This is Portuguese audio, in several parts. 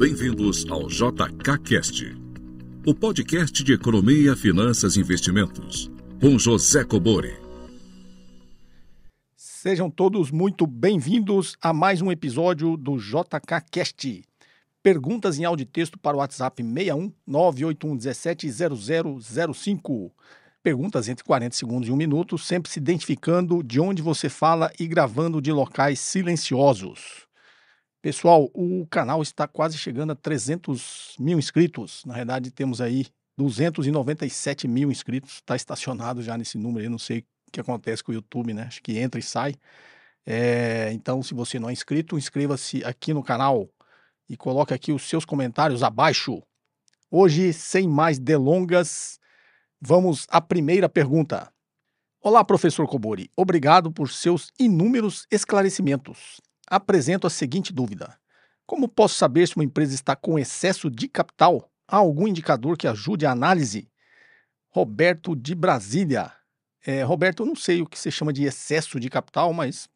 Bem-vindos ao JKCast, o podcast de economia, finanças e investimentos, com José Cobori. Sejam todos muito bem-vindos a mais um episódio do JKCast. Perguntas em áudio e texto para o WhatsApp 61 981 17 0005. Perguntas entre 40 segundos e um minuto, sempre se identificando de onde você fala e gravando de locais silenciosos. Pessoal, o canal está quase chegando a 300 mil inscritos. Na verdade, temos aí 297 mil inscritos. Está estacionado já nesse número. Eu não sei o que acontece com o YouTube, né? Acho que entra e sai. É, então, se você não é inscrito, inscreva-se aqui no canal e coloque aqui os seus comentários abaixo. Hoje, sem mais delongas, Vamos à primeira pergunta. Olá, professor Kobori. Obrigado por seus inúmeros esclarecimentos. Apresento a seguinte dúvida: Como posso saber se uma empresa está com excesso de capital? Há algum indicador que ajude a análise? Roberto de Brasília. É, Roberto, eu não sei o que você chama de excesso de capital, mas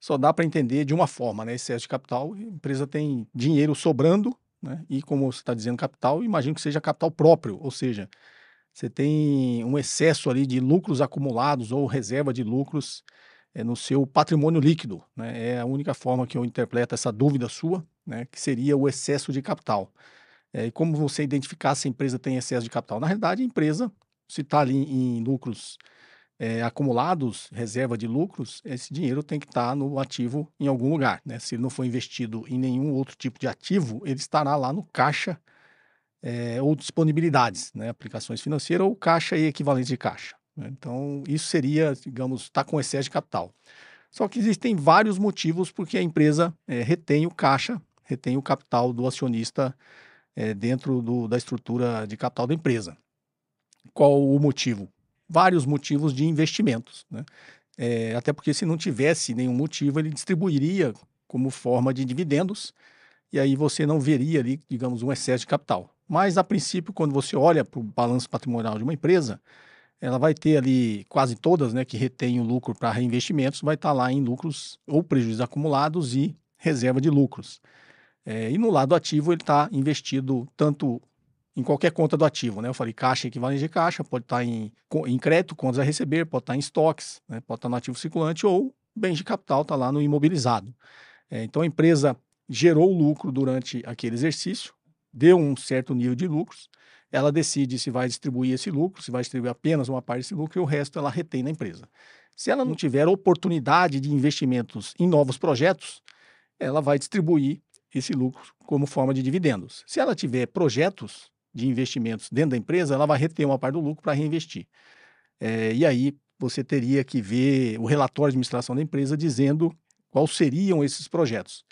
só dá para entender de uma forma, né? Excesso de capital, a empresa tem dinheiro sobrando, né? E como você está dizendo capital, imagino que seja capital próprio, ou seja, você tem um excesso ali de lucros acumulados ou reserva de lucros é, no seu patrimônio líquido. Né? É a única forma que eu interpreto essa dúvida sua, né? que seria o excesso de capital. É, e como você identificar se a empresa tem excesso de capital? Na realidade, a empresa, se está ali em lucros é, acumulados, reserva de lucros, esse dinheiro tem que estar tá no ativo em algum lugar. Né? Se ele não for investido em nenhum outro tipo de ativo, ele estará lá no caixa é, ou disponibilidades, né? aplicações financeiras ou caixa e equivalente de caixa. Né? Então, isso seria, digamos, estar tá com excesso de capital. Só que existem vários motivos porque a empresa é, retém o caixa, retém o capital do acionista é, dentro do, da estrutura de capital da empresa. Qual o motivo? Vários motivos de investimentos. Né? É, até porque se não tivesse nenhum motivo, ele distribuiria como forma de dividendos, e aí você não veria ali, digamos, um excesso de capital. Mas, a princípio, quando você olha para o balanço patrimonial de uma empresa, ela vai ter ali quase todas, né, que retém o lucro para reinvestimentos, vai estar tá lá em lucros ou prejuízos acumulados e reserva de lucros. É, e no lado ativo, ele está investido tanto em qualquer conta do ativo, né? Eu falei caixa equivalente de caixa, pode estar tá em, em crédito, contas a receber, pode estar tá em estoques, né? pode estar no ativo circulante ou bens de capital, está lá no imobilizado. É, então a empresa gerou lucro durante aquele exercício, deu um certo nível de lucros, ela decide se vai distribuir esse lucro, se vai distribuir apenas uma parte desse lucro e o resto ela retém na empresa. Se ela não tiver oportunidade de investimentos em novos projetos, ela vai distribuir esse lucro como forma de dividendos. Se ela tiver projetos de investimentos dentro da empresa, ela vai reter uma parte do lucro para reinvestir. É, e aí você teria que ver o relatório de administração da empresa dizendo quais seriam esses projetos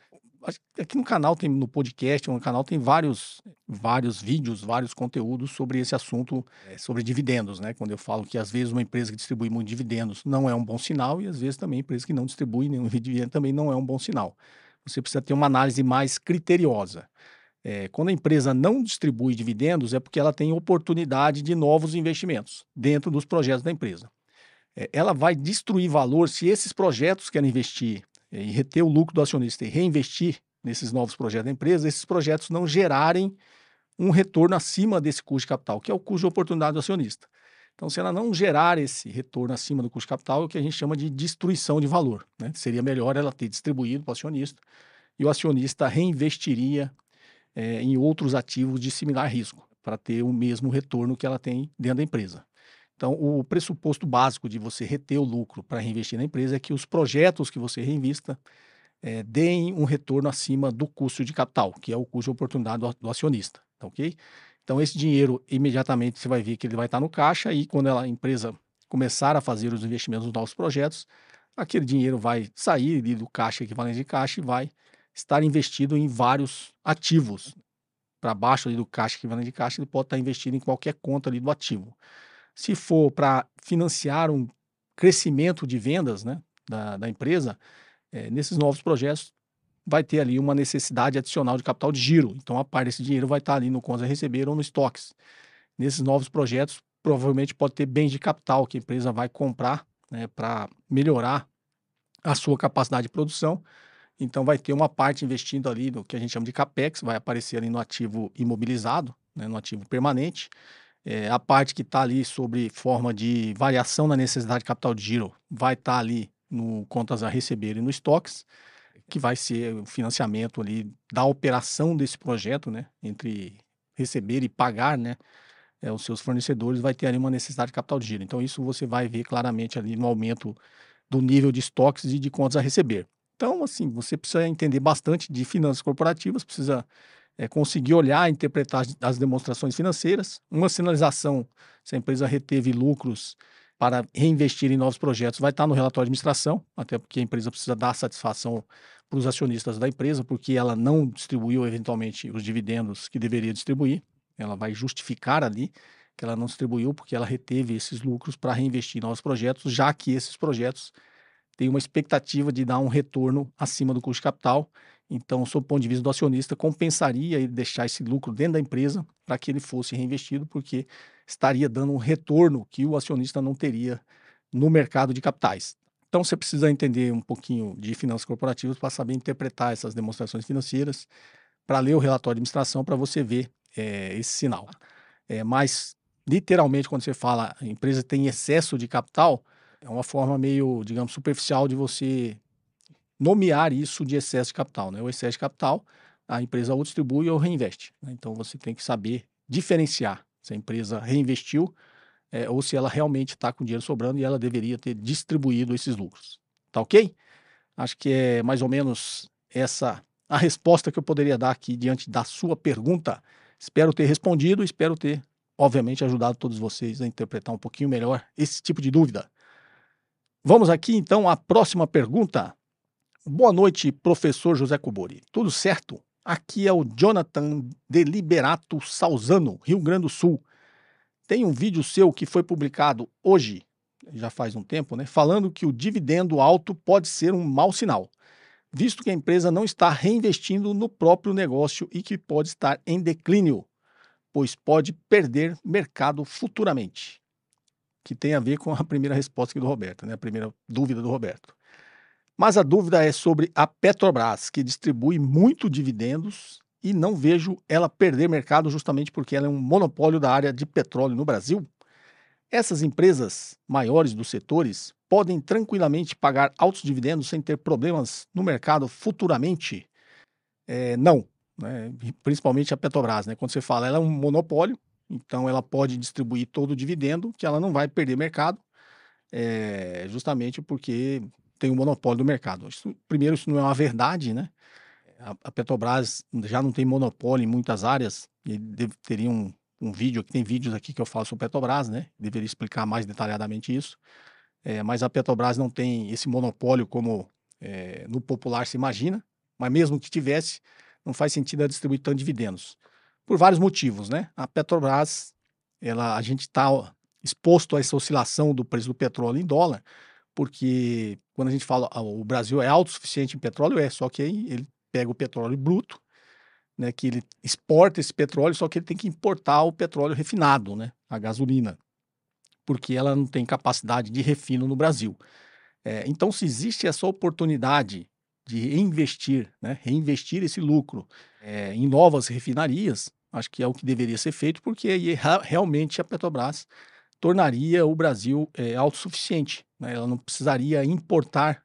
aqui no canal tem no podcast, no canal tem vários vários vídeos, vários conteúdos sobre esse assunto, é, sobre dividendos, né? Quando eu falo que às vezes uma empresa que distribui muito dividendos não é um bom sinal e às vezes também empresa que não distribui nenhum dividendo também não é um bom sinal. Você precisa ter uma análise mais criteriosa. É, quando a empresa não distribui dividendos é porque ela tem oportunidade de novos investimentos dentro dos projetos da empresa. É, ela vai destruir valor se esses projetos querem investir e reter o lucro do acionista e reinvestir nesses novos projetos da empresa, esses projetos não gerarem um retorno acima desse custo de capital, que é o custo de oportunidade do acionista. Então, se ela não gerar esse retorno acima do custo de capital, é o que a gente chama de destruição de valor. Né? Seria melhor ela ter distribuído para o acionista e o acionista reinvestiria é, em outros ativos de similar risco, para ter o mesmo retorno que ela tem dentro da empresa. Então, o pressuposto básico de você reter o lucro para reinvestir na empresa é que os projetos que você reinvista é, deem um retorno acima do custo de capital, que é o custo de oportunidade do, do acionista, tá ok? Então, esse dinheiro, imediatamente você vai ver que ele vai estar no caixa e quando a empresa começar a fazer os investimentos nos novos projetos, aquele dinheiro vai sair do caixa equivalente de caixa e vai estar investido em vários ativos. Para baixo ali do caixa equivalente de caixa, ele pode estar investido em qualquer conta ali do ativo. Se for para financiar um crescimento de vendas né, da, da empresa, é, nesses novos projetos vai ter ali uma necessidade adicional de capital de giro. Então, a parte desse dinheiro vai estar ali no contas a receber ou no estoques. Nesses novos projetos, provavelmente pode ter bens de capital que a empresa vai comprar né, para melhorar a sua capacidade de produção. Então vai ter uma parte investindo ali no que a gente chama de capex, vai aparecer ali no ativo imobilizado, né, no ativo permanente. É, a parte que está ali sobre forma de variação na necessidade de capital de giro vai estar tá ali no contas a receber e no estoques, que vai ser o financiamento ali da operação desse projeto, né, entre receber e pagar, né, é, os seus fornecedores, vai ter ali uma necessidade de capital de giro. Então isso você vai ver claramente ali no aumento do nível de estoques e de contas a receber. Então, assim, você precisa entender bastante de finanças corporativas, precisa é, conseguir olhar, interpretar as, as demonstrações financeiras, uma sinalização se a empresa reteve lucros para reinvestir em novos projetos vai estar no relatório de administração, até porque a empresa precisa dar satisfação para os acionistas da empresa, porque ela não distribuiu eventualmente os dividendos que deveria distribuir. Ela vai justificar ali que ela não distribuiu porque ela reteve esses lucros para reinvestir em novos projetos, já que esses projetos têm uma expectativa de dar um retorno acima do custo de capital. Então, sob o ponto de vista do acionista, compensaria ele deixar esse lucro dentro da empresa para que ele fosse reinvestido, porque estaria dando um retorno que o acionista não teria no mercado de capitais. Então, você precisa entender um pouquinho de finanças corporativas para saber interpretar essas demonstrações financeiras, para ler o relatório de administração, para você ver é, esse sinal. É, mas, literalmente, quando você fala a empresa tem excesso de capital, é uma forma meio, digamos, superficial de você nomear isso de excesso de capital. Né? O excesso de capital, a empresa ou distribui ou reinveste. Né? Então, você tem que saber diferenciar se a empresa reinvestiu é, ou se ela realmente está com dinheiro sobrando e ela deveria ter distribuído esses lucros. Tá ok? Acho que é mais ou menos essa a resposta que eu poderia dar aqui diante da sua pergunta. Espero ter respondido, espero ter, obviamente, ajudado todos vocês a interpretar um pouquinho melhor esse tipo de dúvida. Vamos aqui então à próxima pergunta. Boa noite, professor José Cubori. Tudo certo? Aqui é o Jonathan Deliberato Salzano, Rio Grande do Sul. Tem um vídeo seu que foi publicado hoje, já faz um tempo, né, falando que o dividendo alto pode ser um mau sinal visto que a empresa não está reinvestindo no próprio negócio e que pode estar em declínio, pois pode perder mercado futuramente. Que tem a ver com a primeira resposta do Roberto, né? a primeira dúvida do Roberto. Mas a dúvida é sobre a Petrobras, que distribui muito dividendos e não vejo ela perder mercado justamente porque ela é um monopólio da área de petróleo no Brasil. Essas empresas maiores dos setores podem tranquilamente pagar altos dividendos sem ter problemas no mercado futuramente? É, não, né? principalmente a Petrobras. Né? Quando você fala, ela é um monopólio, então ela pode distribuir todo o dividendo, que ela não vai perder mercado, é, justamente porque tem um monopólio do mercado. Isso, primeiro, isso não é uma verdade, né? A, a Petrobras já não tem monopólio em muitas áreas, e deve, teria um, um vídeo, aqui tem vídeos aqui que eu falo sobre Petrobras, né? Deveria explicar mais detalhadamente isso. É, mas a Petrobras não tem esse monopólio como é, no popular se imagina, mas mesmo que tivesse, não faz sentido ela distribuir tanto dividendos. Por vários motivos, né? A Petrobras, ela, a gente está exposto a essa oscilação do preço do petróleo em dólar, porque quando a gente fala o Brasil é autossuficiente em petróleo, é, só que aí ele pega o petróleo bruto, né, que ele exporta esse petróleo, só que ele tem que importar o petróleo refinado, né, a gasolina porque ela não tem capacidade de refino no Brasil. É, então, se existe essa oportunidade de reinvestir, né, reinvestir esse lucro é, em novas refinarias, acho que é o que deveria ser feito, porque aí realmente a Petrobras tornaria o Brasil é, autossuficiente. Né? Ela não precisaria importar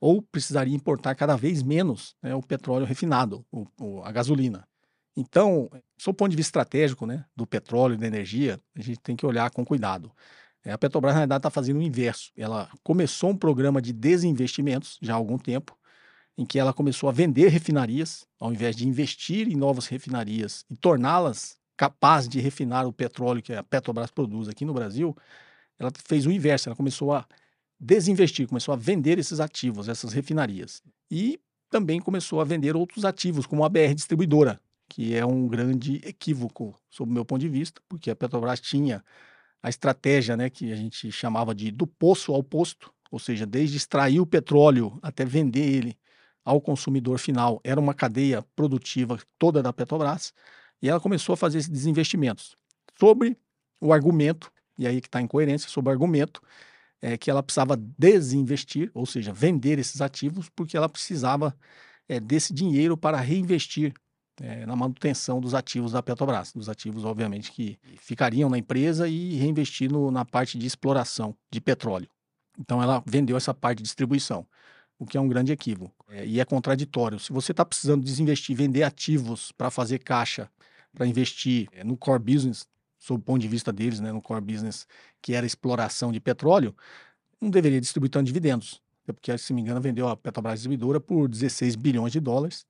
ou precisaria importar cada vez menos né, o petróleo refinado, o, o, a gasolina. Então, sob o ponto de vista estratégico né, do petróleo e da energia, a gente tem que olhar com cuidado. É, a Petrobras, na verdade, está fazendo o inverso. Ela começou um programa de desinvestimentos já há algum tempo, em que ela começou a vender refinarias, ao invés de investir em novas refinarias e torná-las capazes de refinar o petróleo que a Petrobras produz aqui no Brasil, ela fez o inverso, ela começou a desinvestir, começou a vender esses ativos, essas refinarias. E também começou a vender outros ativos, como a BR Distribuidora, que é um grande equívoco, sob o meu ponto de vista, porque a Petrobras tinha a estratégia né, que a gente chamava de do poço ao posto, ou seja, desde extrair o petróleo até vender ele ao consumidor final, era uma cadeia produtiva toda da Petrobras, e ela começou a fazer esses desinvestimentos sobre o argumento, e aí que está a incoerência, sobre o argumento é, que ela precisava desinvestir, ou seja, vender esses ativos, porque ela precisava é, desse dinheiro para reinvestir é, na manutenção dos ativos da Petrobras, dos ativos, obviamente, que ficariam na empresa e reinvestir no, na parte de exploração de petróleo. Então, ela vendeu essa parte de distribuição, o que é um grande equívoco. É, e é contraditório. Se você está precisando desinvestir, vender ativos para fazer caixa, para investir é, no core business, sob o ponto de vista deles, né, no core business, que era exploração de petróleo, não deveria distribuir tanto dividendos. Porque, se me engano, vendeu a Petrobras Distribuidora por 16 bilhões de dólares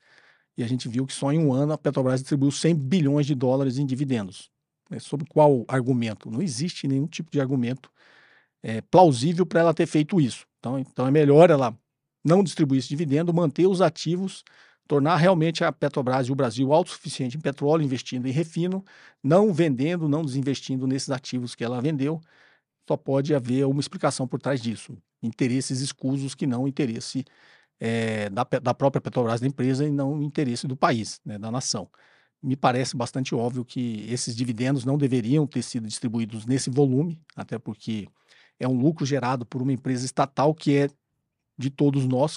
e a gente viu que só em um ano a Petrobras distribuiu 100 bilhões de dólares em dividendos. É, sobre qual argumento? Não existe nenhum tipo de argumento é, plausível para ela ter feito isso. Então, então é melhor ela não distribuir esse dividendo, manter os ativos, tornar realmente a Petrobras e o Brasil autossuficiente em petróleo, investindo em refino, não vendendo, não desinvestindo nesses ativos que ela vendeu. Só pode haver uma explicação por trás disso. Interesses escusos que não interesse é, da, da, própria Petrobras da empresa e não interesse do país, né, da nação. Me parece bastante óbvio que esses dividendos não deveriam ter sido distribuídos nesse volume, até porque é um lucro gerado por uma empresa estatal que é de todos nós,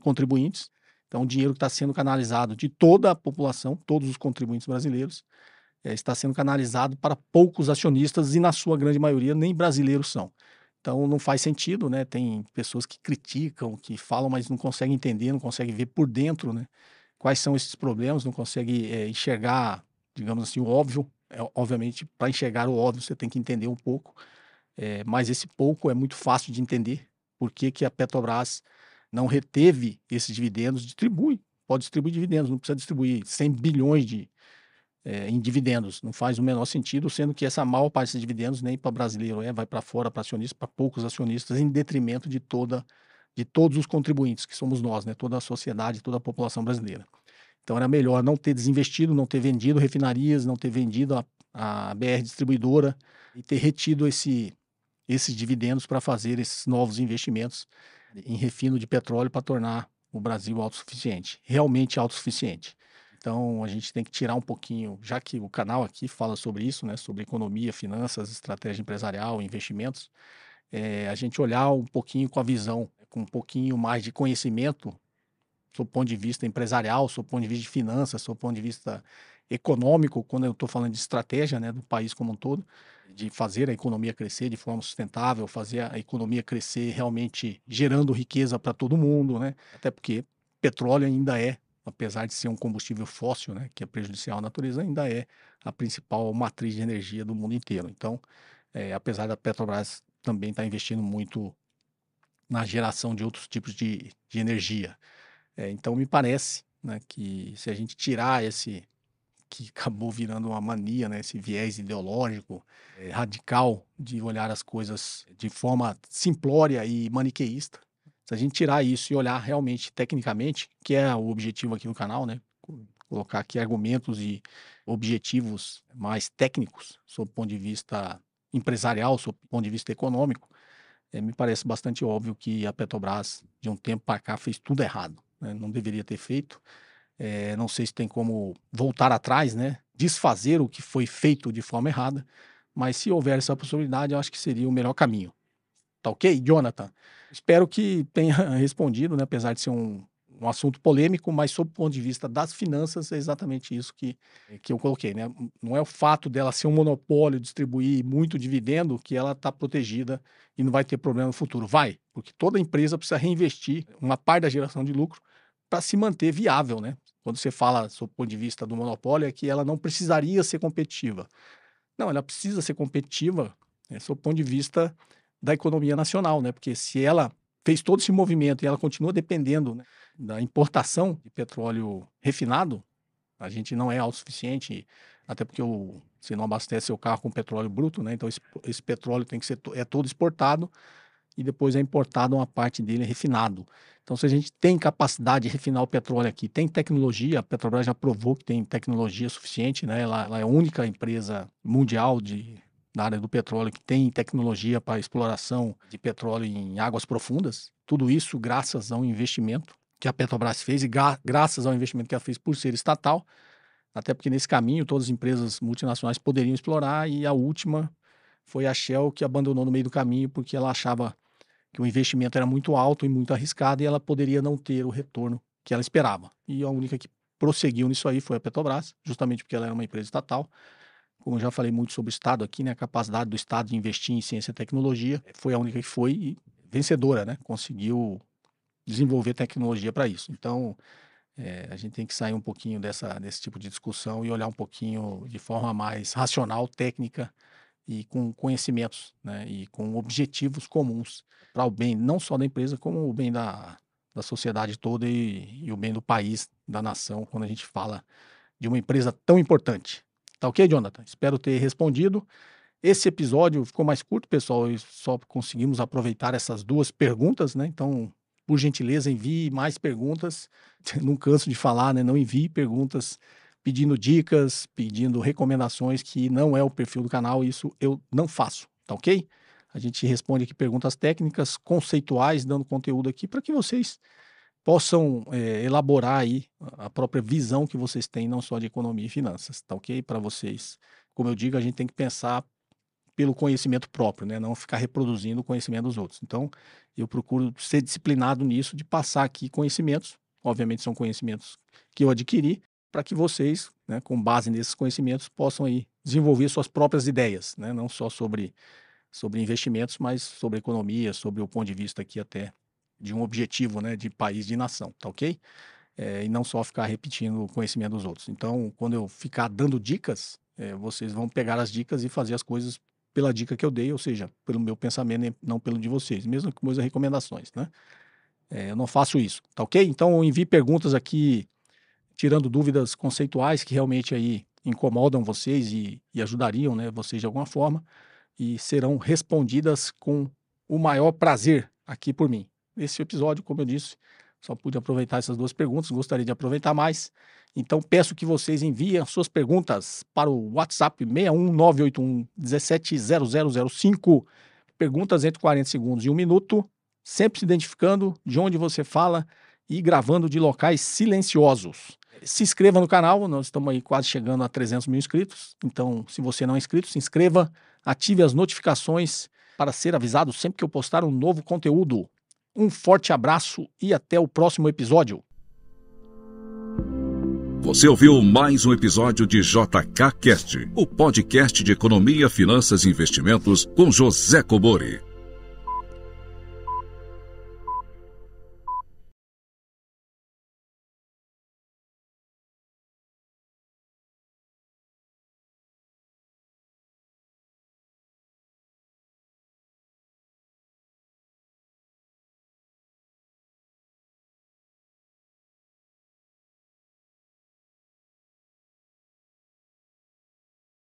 contribuintes. Então, o dinheiro que está sendo canalizado de toda a população, todos os contribuintes brasileiros, é, está sendo canalizado para poucos acionistas e, na sua grande maioria, nem brasileiros são. Então não faz sentido, né? Tem pessoas que criticam, que falam, mas não conseguem entender, não conseguem ver por dentro, né? Quais são esses problemas, não conseguem é, enxergar, digamos assim, o óbvio. É, obviamente, para enxergar o óbvio, você tem que entender um pouco. É, mas esse pouco é muito fácil de entender. Por que, que a Petrobras não reteve esses dividendos? Distribui, pode distribuir dividendos, não precisa distribuir 100 bilhões de, é, em dividendos. Não faz o menor sentido, sendo que essa maior parte desses dividendos nem para brasileiro é, vai para fora para acionistas, para poucos acionistas, em detrimento de toda de todos os contribuintes, que somos nós, né, toda a sociedade, toda a população brasileira. Então era melhor não ter desinvestido, não ter vendido refinarias, não ter vendido a, a BR distribuidora e ter retido esse, esses dividendos para fazer esses novos investimentos em refino de petróleo para tornar o Brasil autossuficiente, realmente autossuficiente. Então a gente tem que tirar um pouquinho, já que o canal aqui fala sobre isso, né, sobre economia, finanças, estratégia empresarial, investimentos, é, a gente olhar um pouquinho com a visão, com um pouquinho mais de conhecimento, sob o ponto de vista empresarial, sob o ponto de vista de finanças, sob o ponto de vista econômico, quando eu estou falando de estratégia né, do país como um todo, de fazer a economia crescer de forma sustentável, fazer a economia crescer realmente gerando riqueza para todo mundo, né? Até porque petróleo ainda é apesar de ser um combustível fóssil, né, que é prejudicial à natureza, ainda é a principal matriz de energia do mundo inteiro. Então, é, apesar da Petrobras também estar tá investindo muito na geração de outros tipos de, de energia. É, então, me parece né, que se a gente tirar esse que acabou virando uma mania, né, esse viés ideológico é, radical de olhar as coisas de forma simplória e maniqueísta, se a gente tirar isso e olhar realmente tecnicamente, que é o objetivo aqui no canal, né? Colocar aqui argumentos e objetivos mais técnicos, sob o ponto de vista empresarial, sob o ponto de vista econômico, é, me parece bastante óbvio que a Petrobras, de um tempo para cá, fez tudo errado. Né? Não deveria ter feito. É, não sei se tem como voltar atrás, né? desfazer o que foi feito de forma errada, mas se houver essa possibilidade, eu acho que seria o melhor caminho. Tá ok, Jonathan? Espero que tenha respondido, né? apesar de ser um, um assunto polêmico, mas sob o ponto de vista das finanças, é exatamente isso que, que eu coloquei. Né? Não é o fato dela ser um monopólio, distribuir muito dividendo, que ela está protegida e não vai ter problema no futuro. Vai, porque toda empresa precisa reinvestir uma parte da geração de lucro para se manter viável. Né? Quando você fala sob o ponto de vista do monopólio, é que ela não precisaria ser competitiva. Não, ela precisa ser competitiva né, sob o ponto de vista da economia nacional, né? Porque se ela fez todo esse movimento e ela continua dependendo né, da importação de petróleo refinado, a gente não é autossuficiente, até porque o, você não abastece seu carro com petróleo bruto, né? Então esse, esse, petróleo tem que ser é todo exportado e depois é importado uma parte dele refinado. Então se a gente tem capacidade de refinar o petróleo aqui, tem tecnologia, a Petrobras já provou que tem tecnologia suficiente, né? Ela, ela é a única empresa mundial de na área do petróleo que tem tecnologia para exploração de petróleo em águas profundas. Tudo isso graças ao investimento que a Petrobras fez e graças ao investimento que ela fez por ser estatal. Até porque nesse caminho todas as empresas multinacionais poderiam explorar e a última foi a Shell que abandonou no meio do caminho porque ela achava que o investimento era muito alto e muito arriscado e ela poderia não ter o retorno que ela esperava. E a única que prosseguiu nisso aí foi a Petrobras, justamente porque ela era uma empresa estatal. Como eu já falei muito sobre o Estado aqui, né, a capacidade do Estado de investir em ciência e tecnologia foi a única que foi vencedora, né? Conseguiu desenvolver tecnologia para isso. Então, é, a gente tem que sair um pouquinho dessa, desse tipo de discussão e olhar um pouquinho de forma mais racional, técnica e com conhecimentos, né? E com objetivos comuns para o bem não só da empresa, como o bem da, da sociedade toda e, e o bem do país, da nação, quando a gente fala de uma empresa tão importante. Tá ok, Jonathan? Espero ter respondido. Esse episódio ficou mais curto, pessoal, e só conseguimos aproveitar essas duas perguntas, né? Então, por gentileza, envie mais perguntas. Não canso de falar, né? Não envie perguntas pedindo dicas, pedindo recomendações, que não é o perfil do canal, isso eu não faço, tá ok? A gente responde aqui perguntas técnicas, conceituais, dando conteúdo aqui para que vocês possam é, elaborar aí a própria visão que vocês têm, não só de economia e finanças, tá ok? Para vocês, como eu digo, a gente tem que pensar pelo conhecimento próprio, né? Não ficar reproduzindo o conhecimento dos outros. Então, eu procuro ser disciplinado nisso, de passar aqui conhecimentos. Obviamente, são conhecimentos que eu adquiri, para que vocês, né, com base nesses conhecimentos, possam aí desenvolver suas próprias ideias, né? Não só sobre, sobre investimentos, mas sobre economia, sobre o ponto de vista aqui até de um objetivo, né, de país, de nação, tá ok? É, e não só ficar repetindo o conhecimento dos outros. Então, quando eu ficar dando dicas, é, vocês vão pegar as dicas e fazer as coisas pela dica que eu dei, ou seja, pelo meu pensamento não pelo de vocês, mesmo com meus recomendações, né? É, eu não faço isso, tá ok? Então envie perguntas aqui, tirando dúvidas conceituais que realmente aí incomodam vocês e, e ajudariam, né, vocês de alguma forma, e serão respondidas com o maior prazer aqui por mim. Nesse episódio, como eu disse, só pude aproveitar essas duas perguntas, gostaria de aproveitar mais. Então peço que vocês enviem as suas perguntas para o WhatsApp 61981 170005. Perguntas entre 40 segundos e um minuto, sempre se identificando de onde você fala e gravando de locais silenciosos. Se inscreva no canal, nós estamos aí quase chegando a 300 mil inscritos. Então, se você não é inscrito, se inscreva, ative as notificações para ser avisado sempre que eu postar um novo conteúdo. Um forte abraço e até o próximo episódio. Você ouviu mais um episódio de JK Cast, o podcast de economia, finanças e investimentos com José Cobori.